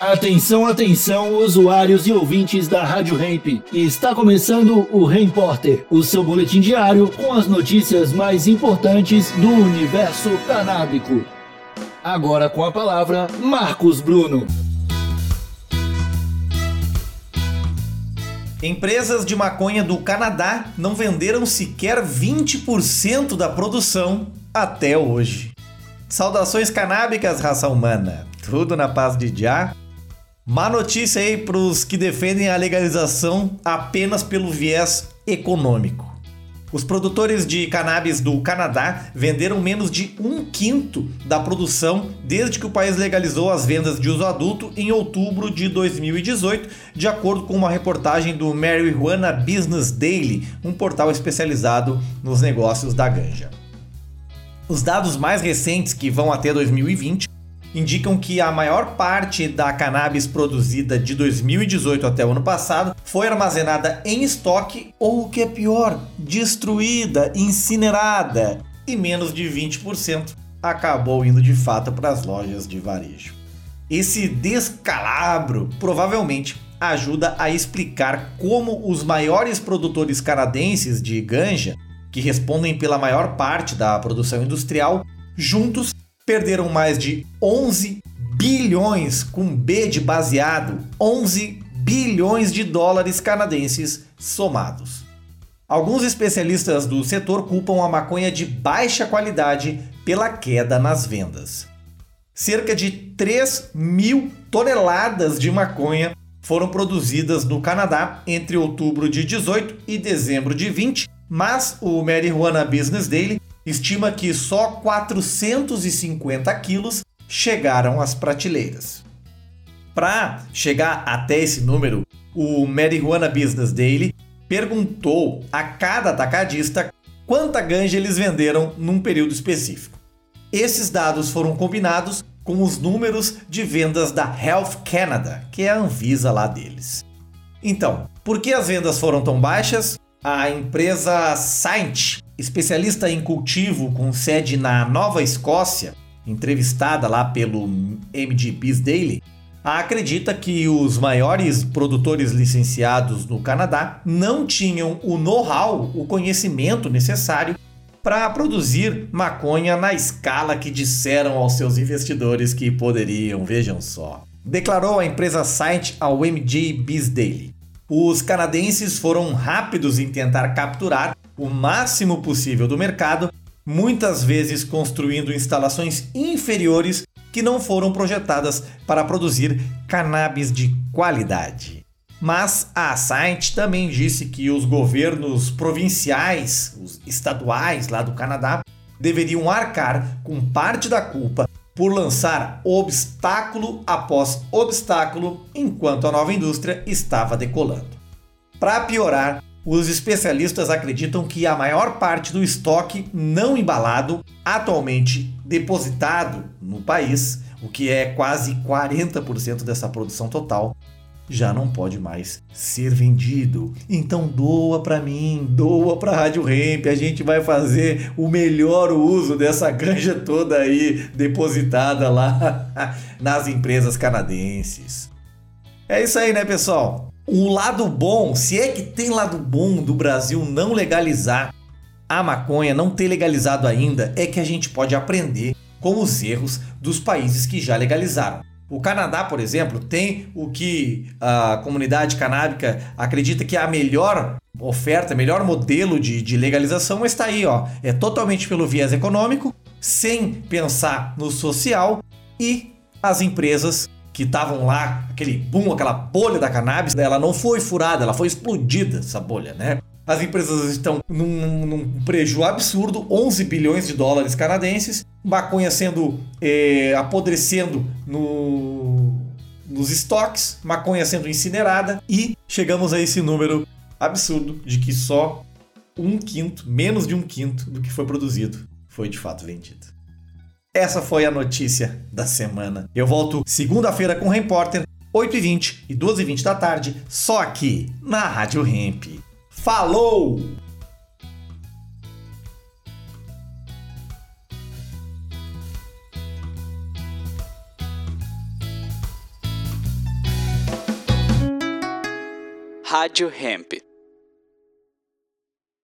Atenção, atenção, usuários e ouvintes da Rádio Hemp. Está começando o Repórter, o seu boletim diário com as notícias mais importantes do universo canábico. Agora com a palavra, Marcos Bruno. Empresas de maconha do Canadá não venderam sequer 20% da produção até hoje. Saudações canábicas, raça humana. Tudo na paz de Já? Má notícia aí para os que defendem a legalização apenas pelo viés econômico. Os produtores de cannabis do Canadá venderam menos de um quinto da produção desde que o país legalizou as vendas de uso adulto em outubro de 2018, de acordo com uma reportagem do Marijuana Business Daily, um portal especializado nos negócios da ganja. Os dados mais recentes, que vão até 2020, indicam que a maior parte da cannabis produzida de 2018 até o ano passado foi armazenada em estoque ou, o que é pior, destruída, incinerada, e menos de 20% acabou indo de fato para as lojas de varejo. Esse descalabro provavelmente ajuda a explicar como os maiores produtores canadenses de ganja, que respondem pela maior parte da produção industrial, juntos perderam mais de 11 bilhões com B de baseado, 11 bilhões de dólares canadenses somados. Alguns especialistas do setor culpam a maconha de baixa qualidade pela queda nas vendas. Cerca de 3 mil toneladas de maconha foram produzidas no Canadá entre outubro de 18 e dezembro de 20, mas o Marijuana Business Daily estima que só 450 quilos chegaram às prateleiras. Para chegar até esse número, o Marijuana Business Daily perguntou a cada atacadista quanta ganja eles venderam num período específico. Esses dados foram combinados com os números de vendas da Health Canada, que é a Anvisa lá deles. Então, por que as vendas foram tão baixas? A empresa Saint especialista em cultivo com sede na Nova Escócia, entrevistada lá pelo MGPs Daily, acredita que os maiores produtores licenciados no Canadá não tinham o know-how, o conhecimento necessário para produzir maconha na escala que disseram aos seus investidores que poderiam, vejam só. Declarou a empresa Site ao MG Biz Daily. Os canadenses foram rápidos em tentar capturar o máximo possível do mercado, muitas vezes construindo instalações inferiores que não foram projetadas para produzir cannabis de qualidade. Mas a Science também disse que os governos provinciais, os estaduais lá do Canadá, deveriam arcar com parte da culpa por lançar obstáculo após obstáculo enquanto a nova indústria estava decolando. Para piorar, os especialistas acreditam que a maior parte do estoque não embalado, atualmente depositado no país, o que é quase 40% dessa produção total, já não pode mais ser vendido. Então doa para mim, doa para a Rádio Ramp, a gente vai fazer o melhor uso dessa ganja toda aí depositada lá nas empresas canadenses. É isso aí, né, pessoal? O lado bom, se é que tem lado bom do Brasil não legalizar a maconha, não ter legalizado ainda, é que a gente pode aprender com os erros dos países que já legalizaram. O Canadá, por exemplo, tem o que a comunidade canábica acredita que é a melhor oferta, melhor modelo de, de legalização, mas está aí, ó. É totalmente pelo viés econômico, sem pensar no social e as empresas que estavam lá, aquele boom, aquela bolha da cannabis, ela não foi furada, ela foi explodida, essa bolha, né? As empresas estão num, num prejuízo absurdo, 11 bilhões de dólares canadenses, maconha sendo é, apodrecendo no, nos estoques, maconha sendo incinerada e chegamos a esse número absurdo de que só um quinto, menos de um quinto do que foi produzido foi de fato vendido. Essa foi a notícia da semana. Eu volto segunda-feira com o Repórter, 8h20 e 12h20 da tarde, só aqui na Rádio Ramp. Falou! Rádio Hemp.